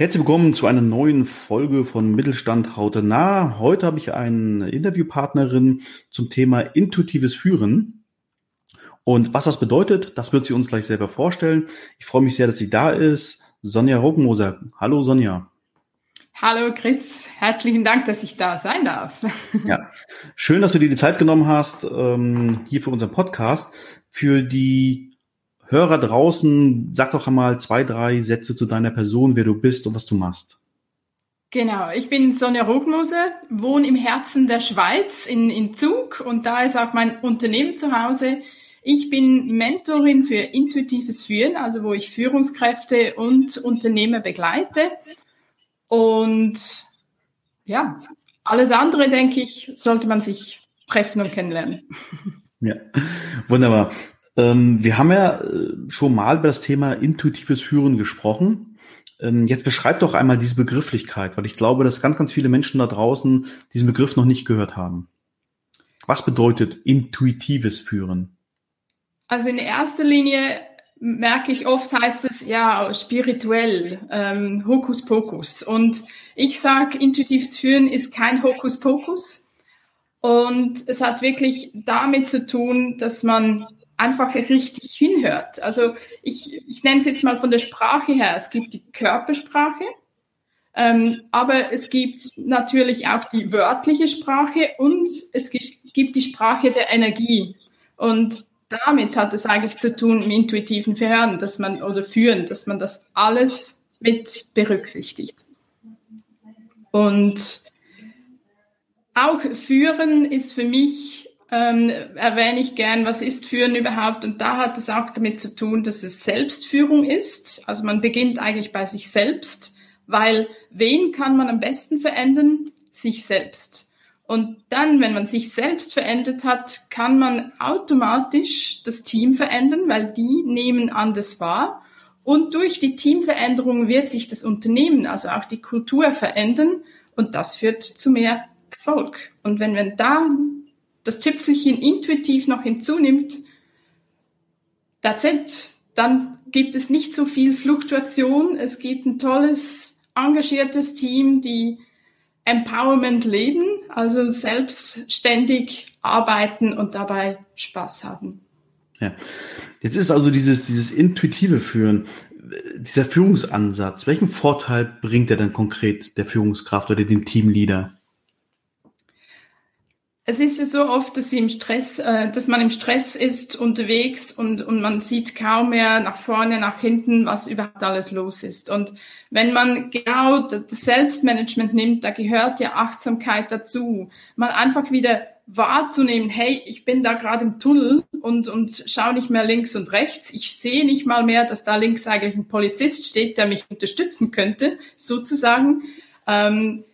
Herzlich willkommen zu einer neuen Folge von Mittelstand Haute nah. Heute habe ich eine Interviewpartnerin zum Thema intuitives Führen. Und was das bedeutet, das wird sie uns gleich selber vorstellen. Ich freue mich sehr, dass sie da ist. Sonja Rockmoser. Hallo Sonja. Hallo Chris, herzlichen Dank, dass ich da sein darf. Ja, schön, dass du dir die Zeit genommen hast ähm, hier für unseren Podcast. Für die Hörer draußen, sag doch einmal zwei, drei Sätze zu deiner Person, wer du bist und was du machst. Genau, ich bin Sonja Rogmose, wohne im Herzen der Schweiz in, in Zug und da ist auch mein Unternehmen zu Hause. Ich bin Mentorin für intuitives Führen, also wo ich Führungskräfte und Unternehmer begleite. Und ja, alles andere, denke ich, sollte man sich treffen und kennenlernen. Ja, wunderbar. Ähm, wir haben ja äh, schon mal über das Thema intuitives Führen gesprochen. Ähm, jetzt beschreib doch einmal diese Begrifflichkeit, weil ich glaube, dass ganz, ganz viele Menschen da draußen diesen Begriff noch nicht gehört haben. Was bedeutet intuitives Führen? Also in erster Linie merke ich oft heißt es ja spirituell, ähm, Hokuspokus. Und ich sage, intuitives Führen ist kein Hokuspokus. Und es hat wirklich damit zu tun, dass man einfach richtig hinhört. Also ich, ich nenne es jetzt mal von der Sprache her. Es gibt die Körpersprache, ähm, aber es gibt natürlich auch die wörtliche Sprache und es gibt die Sprache der Energie. Und damit hat es eigentlich zu tun im intuitiven Verhören, dass man oder Führen, dass man das alles mit berücksichtigt. Und auch Führen ist für mich ähm, erwähne ich gern, was ist Führen überhaupt? Und da hat es auch damit zu tun, dass es Selbstführung ist. Also man beginnt eigentlich bei sich selbst, weil wen kann man am besten verändern? Sich selbst. Und dann, wenn man sich selbst verändert hat, kann man automatisch das Team verändern, weil die nehmen anders wahr. Und durch die Teamveränderung wird sich das Unternehmen, also auch die Kultur verändern. Und das führt zu mehr Erfolg. Und wenn man da das Tüpfelchen intuitiv noch hinzunimmt, that's it. Dann gibt es nicht so viel Fluktuation. Es gibt ein tolles, engagiertes Team, die Empowerment leben, also selbstständig arbeiten und dabei Spaß haben. Ja. Jetzt ist also dieses, dieses intuitive Führen, dieser Führungsansatz. Welchen Vorteil bringt er denn konkret der Führungskraft oder dem Teamleader? Es ist ja so oft, dass, sie im Stress, äh, dass man im Stress ist unterwegs und, und man sieht kaum mehr nach vorne, nach hinten, was überhaupt alles los ist. Und wenn man genau das Selbstmanagement nimmt, da gehört ja Achtsamkeit dazu, mal einfach wieder wahrzunehmen, hey, ich bin da gerade im Tunnel und, und schaue nicht mehr links und rechts. Ich sehe nicht mal mehr, dass da links eigentlich ein Polizist steht, der mich unterstützen könnte, sozusagen. Ähm,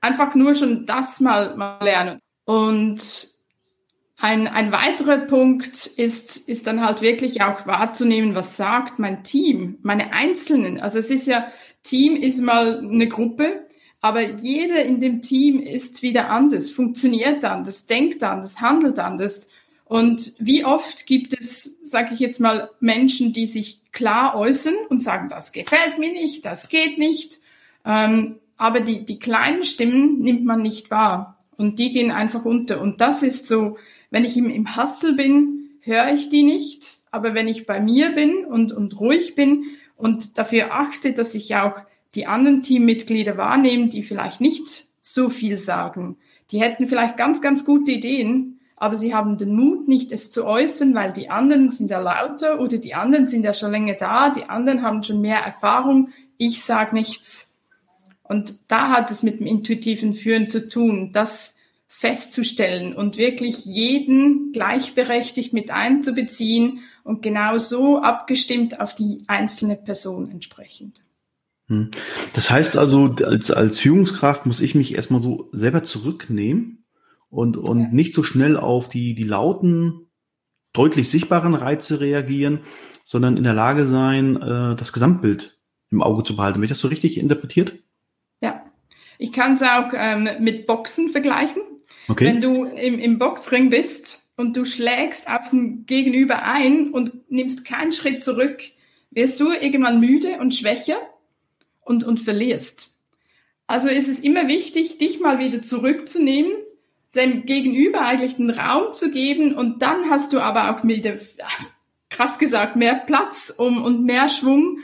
einfach nur schon das mal, mal lernen. Und ein, ein weiterer Punkt ist, ist dann halt wirklich auch wahrzunehmen, was sagt mein Team, meine Einzelnen. Also es ist ja, Team ist mal eine Gruppe, aber jeder in dem Team ist wieder anders, funktioniert anders, denkt anders, handelt anders. Und wie oft gibt es, sage ich jetzt mal, Menschen, die sich klar äußern und sagen, das gefällt mir nicht, das geht nicht. Ähm, aber die, die kleinen Stimmen nimmt man nicht wahr. Und die gehen einfach unter. Und das ist so, wenn ich im, im Hustle bin, höre ich die nicht. Aber wenn ich bei mir bin und, und ruhig bin und dafür achte, dass ich auch die anderen Teammitglieder wahrnehme, die vielleicht nicht so viel sagen, die hätten vielleicht ganz, ganz gute Ideen, aber sie haben den Mut nicht, es zu äußern, weil die anderen sind ja lauter oder die anderen sind ja schon länger da, die anderen haben schon mehr Erfahrung, ich sage nichts. Und da hat es mit dem intuitiven Führen zu tun, das festzustellen und wirklich jeden gleichberechtigt mit einzubeziehen und genau so abgestimmt auf die einzelne Person entsprechend. Hm. Das heißt also, als, als Führungskraft muss ich mich erstmal so selber zurücknehmen und, und ja. nicht so schnell auf die, die lauten, deutlich sichtbaren Reize reagieren, sondern in der Lage sein, äh, das Gesamtbild im Auge zu behalten. Habe ich das so richtig interpretiert? Ich kann es auch ähm, mit Boxen vergleichen. Okay. Wenn du im, im Boxring bist und du schlägst auf den Gegenüber ein und nimmst keinen Schritt zurück, wirst du irgendwann müde und schwächer und, und verlierst. Also ist es immer wichtig, dich mal wieder zurückzunehmen, dem Gegenüber eigentlich den Raum zu geben und dann hast du aber auch wieder, krass gesagt, mehr Platz um, und mehr Schwung,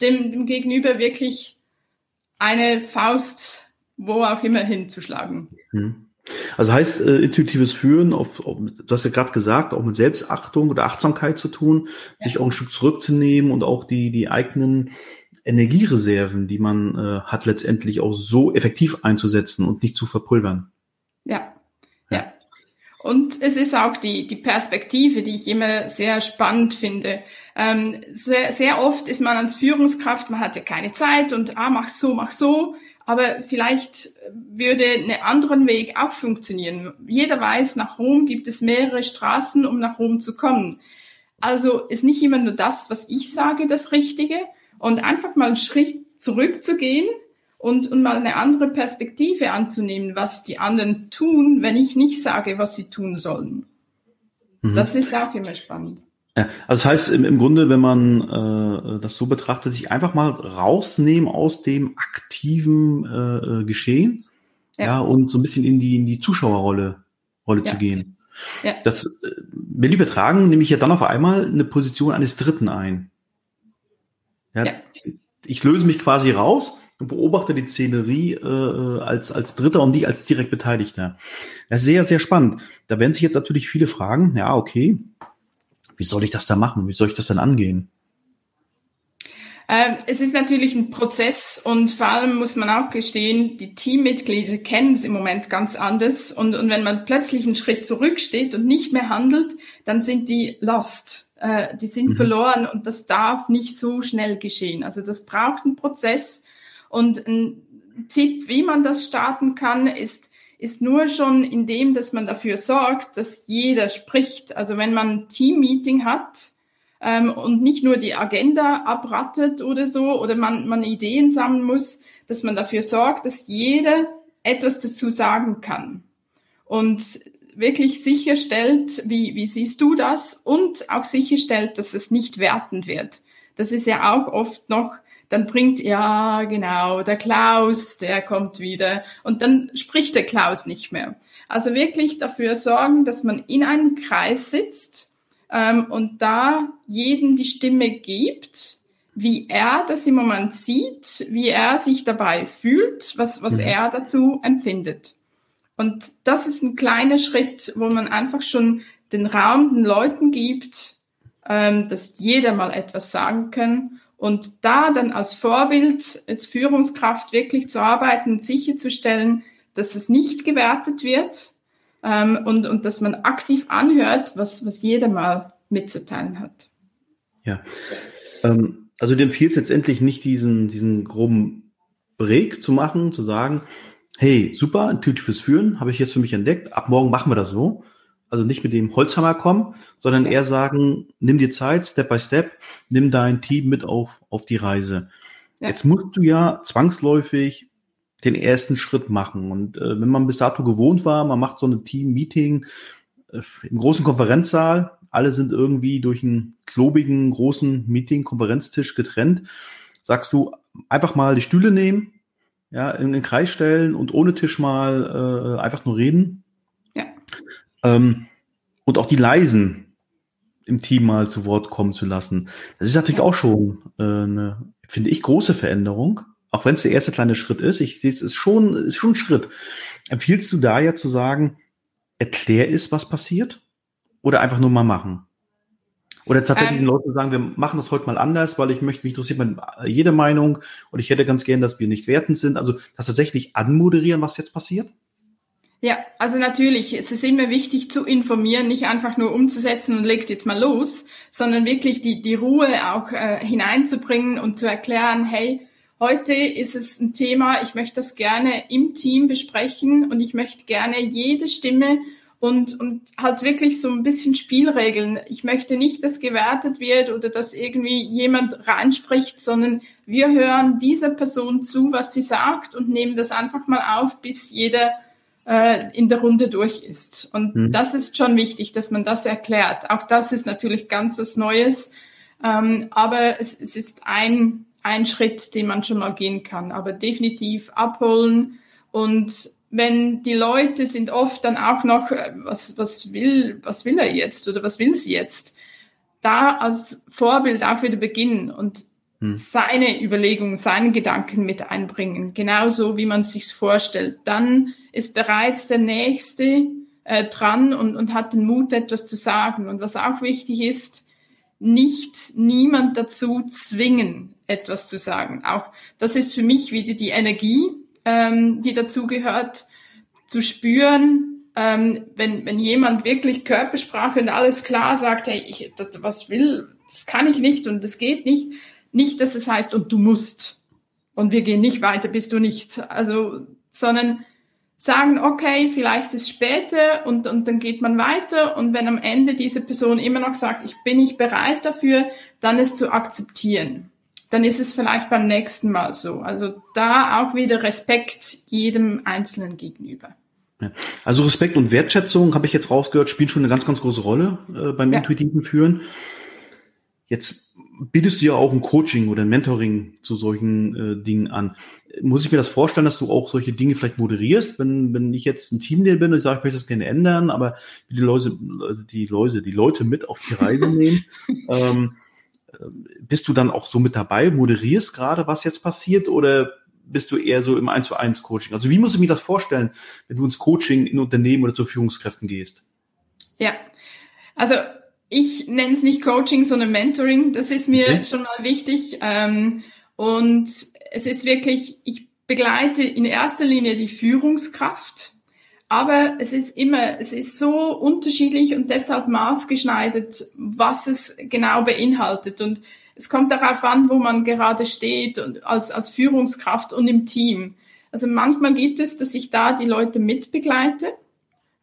dem, dem Gegenüber wirklich eine Faust, wo auch immer hinzuschlagen. Hm. Also heißt äh, intuitives Führen, auf, auf, du hast ja gerade gesagt, auch mit Selbstachtung oder Achtsamkeit zu tun, ja. sich auch ein Stück zurückzunehmen und auch die, die eigenen Energiereserven, die man äh, hat, letztendlich auch so effektiv einzusetzen und nicht zu verpulvern. Ja, ja. Und es ist auch die, die Perspektive, die ich immer sehr spannend finde. Ähm, sehr, sehr oft ist man als Führungskraft, man hat ja keine Zeit und ah, mach so, mach so. Aber vielleicht würde einen anderen Weg auch funktionieren. Jeder weiß, nach Rom gibt es mehrere Straßen, um nach Rom zu kommen. Also ist nicht immer nur das, was ich sage, das Richtige. Und einfach mal einen Schritt zurückzugehen und, und mal eine andere Perspektive anzunehmen, was die anderen tun, wenn ich nicht sage, was sie tun sollen. Mhm. Das ist auch immer spannend. Ja, also das heißt im, im Grunde, wenn man äh, das so betrachtet, sich einfach mal rausnehmen aus dem aktiven äh, äh Geschehen, ja. ja. und so ein bisschen in die in die Zuschauerrolle Rolle ja. zu gehen. Ja. Das, äh, wenn die übertragen, nehme ich ja dann auf einmal eine Position eines Dritten ein. Ja, ja. Ich löse mich quasi raus und beobachte die Szenerie äh, als, als Dritter und nicht als direkt Beteiligter. Das ist sehr, sehr spannend. Da werden sich jetzt natürlich viele fragen, ja, okay, wie soll ich das da machen? Wie soll ich das denn angehen? Ähm, es ist natürlich ein Prozess und vor allem muss man auch gestehen, die Teammitglieder kennen es im Moment ganz anders. Und, und wenn man plötzlich einen Schritt zurücksteht und nicht mehr handelt, dann sind die lost. Äh, die sind mhm. verloren und das darf nicht so schnell geschehen. Also das braucht einen Prozess und ein Tipp, wie man das starten kann, ist, ist nur schon in dem, dass man dafür sorgt, dass jeder spricht. Also wenn man ein Team-Meeting hat ähm, und nicht nur die Agenda abrattet oder so, oder man, man Ideen sammeln muss, dass man dafür sorgt, dass jeder etwas dazu sagen kann. Und wirklich sicherstellt, wie, wie siehst du das? Und auch sicherstellt, dass es nicht wertend wird. Das ist ja auch oft noch dann bringt, ja, genau, der Klaus, der kommt wieder. Und dann spricht der Klaus nicht mehr. Also wirklich dafür sorgen, dass man in einem Kreis sitzt ähm, und da jedem die Stimme gibt, wie er das im Moment sieht, wie er sich dabei fühlt, was, was mhm. er dazu empfindet. Und das ist ein kleiner Schritt, wo man einfach schon den Raum den Leuten gibt, ähm, dass jeder mal etwas sagen kann und da dann als Vorbild, als Führungskraft wirklich zu arbeiten und sicherzustellen, dass es nicht gewertet wird ähm, und, und dass man aktiv anhört, was, was jeder mal mitzuteilen hat. Ja, ähm, also du empfiehlst letztendlich nicht diesen, diesen groben Break zu machen, zu sagen, hey, super, intuitives Führen habe ich jetzt für mich entdeckt, ab morgen machen wir das so, also nicht mit dem Holzhammer kommen, sondern eher sagen, nimm dir Zeit, Step by Step, nimm dein Team mit auf, auf die Reise. Ja. Jetzt musst du ja zwangsläufig den ersten Schritt machen. Und äh, wenn man bis dato gewohnt war, man macht so ein Team-Meeting äh, im großen Konferenzsaal, alle sind irgendwie durch einen klobigen, großen Meeting-Konferenztisch getrennt, sagst du, einfach mal die Stühle nehmen, ja, in den Kreis stellen und ohne Tisch mal äh, einfach nur reden. Ähm, und auch die Leisen im Team mal zu Wort kommen zu lassen. Das ist natürlich auch schon äh, eine, finde ich, große Veränderung. Auch wenn es der erste kleine Schritt ist. Ich sehe es ist schon, ist schon ein Schritt. Empfiehlst du da ja zu sagen, erklär es, was passiert? Oder einfach nur mal machen? Oder tatsächlich ähm, den Leuten sagen, wir machen das heute mal anders, weil ich möchte, mich interessiert man jede Meinung und ich hätte ganz gern, dass wir nicht wertend sind. Also das tatsächlich anmoderieren, was jetzt passiert? Ja, also natürlich, es ist immer wichtig zu informieren, nicht einfach nur umzusetzen und legt jetzt mal los, sondern wirklich die, die Ruhe auch äh, hineinzubringen und zu erklären, hey, Heute ist es ein Thema, ich möchte das gerne im Team besprechen und ich möchte gerne jede Stimme und, und halt wirklich so ein bisschen Spielregeln. Ich möchte nicht, dass gewertet wird oder dass irgendwie jemand reinspricht, sondern wir hören dieser Person zu, was sie sagt und nehmen das einfach mal auf, bis jeder äh, in der Runde durch ist. Und mhm. das ist schon wichtig, dass man das erklärt. Auch das ist natürlich ganz was Neues, ähm, aber es, es ist ein, ein Schritt, den man schon mal gehen kann. Aber definitiv abholen und wenn die Leute sind oft dann auch noch, äh, was, was will, was will er jetzt oder was will sie jetzt? Da als Vorbild auch wieder beginnen und hm. seine Überlegungen, seine Gedanken mit einbringen, genauso wie man sich vorstellt. Dann ist bereits der Nächste äh, dran und, und hat den Mut, etwas zu sagen. Und was auch wichtig ist, nicht niemand dazu zwingen, etwas zu sagen. Auch das ist für mich wieder die Energie, ähm, die dazu gehört, zu spüren, ähm, wenn, wenn jemand wirklich Körpersprache und alles klar sagt, hey, ich, das, was will, das kann ich nicht und das geht nicht, nicht, dass es heißt, und du musst und wir gehen nicht weiter, bist du nicht. Also, sondern sagen, okay, vielleicht ist später und, und dann geht man weiter und wenn am Ende diese Person immer noch sagt, ich bin nicht bereit dafür, dann es zu akzeptieren dann ist es vielleicht beim nächsten Mal so. Also da auch wieder Respekt jedem Einzelnen gegenüber. Ja. Also Respekt und Wertschätzung, habe ich jetzt rausgehört, spielen schon eine ganz, ganz große Rolle äh, beim ja. intuitiven Führen. Jetzt bietest du ja auch ein Coaching oder ein Mentoring zu solchen äh, Dingen an. Muss ich mir das vorstellen, dass du auch solche Dinge vielleicht moderierst, wenn, wenn ich jetzt ein Team bin und ich sage, ich möchte das gerne ändern, aber die Leute, die Leute, die Leute mit auf die Reise nehmen. ähm, bist du dann auch so mit dabei, moderierst gerade, was jetzt passiert oder bist du eher so im 1 zu 1 Coaching? Also wie muss ich mir das vorstellen, wenn du ins Coaching in Unternehmen oder zu Führungskräften gehst? Ja, also ich nenne es nicht Coaching, sondern Mentoring. Das ist mir okay. schon mal wichtig. Ähm, und es ist wirklich, ich begleite in erster Linie die Führungskraft aber es ist immer, es ist so unterschiedlich und deshalb maßgeschneidert, was es genau beinhaltet. Und es kommt darauf an, wo man gerade steht und als, als Führungskraft und im Team. Also manchmal gibt es, dass ich da die Leute mitbegleite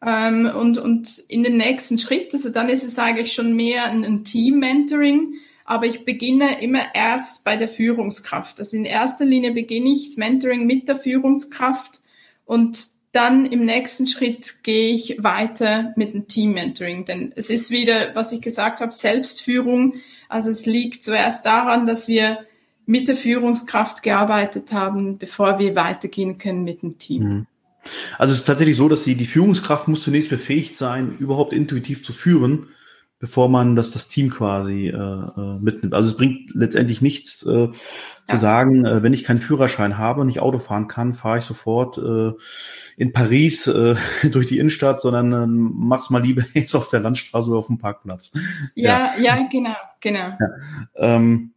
ähm, und, und in den nächsten Schritt, also dann ist es eigentlich schon mehr ein, ein Team-Mentoring, aber ich beginne immer erst bei der Führungskraft. Also in erster Linie beginne ich das Mentoring mit der Führungskraft und dann im nächsten Schritt gehe ich weiter mit dem Team-Mentoring, denn es ist wieder, was ich gesagt habe, Selbstführung. Also es liegt zuerst daran, dass wir mit der Führungskraft gearbeitet haben, bevor wir weitergehen können mit dem Team. Mhm. Also es ist tatsächlich so, dass die, die Führungskraft muss zunächst befähigt sein, überhaupt intuitiv zu führen, bevor man das, das Team quasi äh, äh mitnimmt. Also es bringt letztendlich nichts äh, ja. zu sagen, äh, wenn ich keinen Führerschein habe und nicht Auto fahren kann, fahre ich sofort äh, in Paris äh, durch die Innenstadt, sondern äh, mach's mal lieber jetzt auf der Landstraße oder auf dem Parkplatz. Ja, ja, ja genau, genau. Ja. Ähm,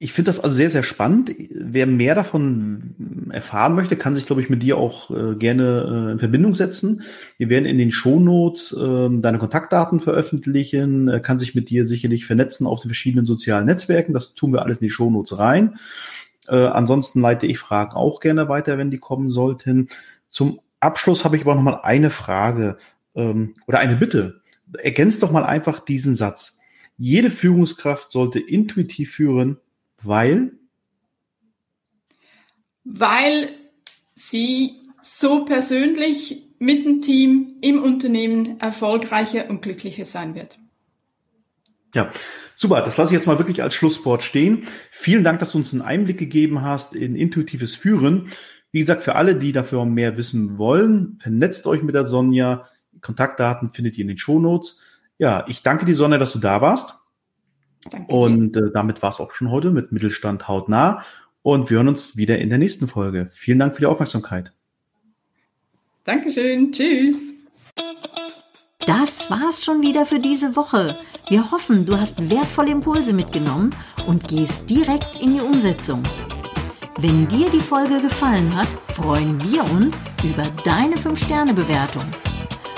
ich finde das also sehr, sehr spannend. Wer mehr davon erfahren möchte, kann sich, glaube ich, mit dir auch äh, gerne äh, in Verbindung setzen. Wir werden in den Shownotes äh, deine Kontaktdaten veröffentlichen, äh, kann sich mit dir sicherlich vernetzen auf den verschiedenen sozialen Netzwerken. Das tun wir alles in die Shownotes rein. Äh, ansonsten leite ich Fragen auch gerne weiter, wenn die kommen sollten. Zum Abschluss habe ich aber noch mal eine Frage ähm, oder eine Bitte. Ergänzt doch mal einfach diesen Satz. Jede Führungskraft sollte intuitiv führen, weil? Weil sie so persönlich mit dem Team im Unternehmen erfolgreicher und glücklicher sein wird. Ja, super. Das lasse ich jetzt mal wirklich als Schlusswort stehen. Vielen Dank, dass du uns einen Einblick gegeben hast in intuitives Führen. Wie gesagt, für alle, die dafür mehr wissen wollen, vernetzt euch mit der Sonja. Kontaktdaten findet ihr in den Shownotes. Ja, ich danke dir, Sonja, dass du da warst. Danke. Und äh, damit war es auch schon heute mit Mittelstand hautnah. Und wir hören uns wieder in der nächsten Folge. Vielen Dank für die Aufmerksamkeit. Dankeschön. Tschüss. Das war's schon wieder für diese Woche. Wir hoffen, du hast wertvolle Impulse mitgenommen und gehst direkt in die Umsetzung. Wenn dir die Folge gefallen hat, freuen wir uns über deine 5-Sterne-Bewertung.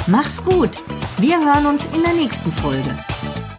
Mach's gut. Wir hören uns in der nächsten Folge.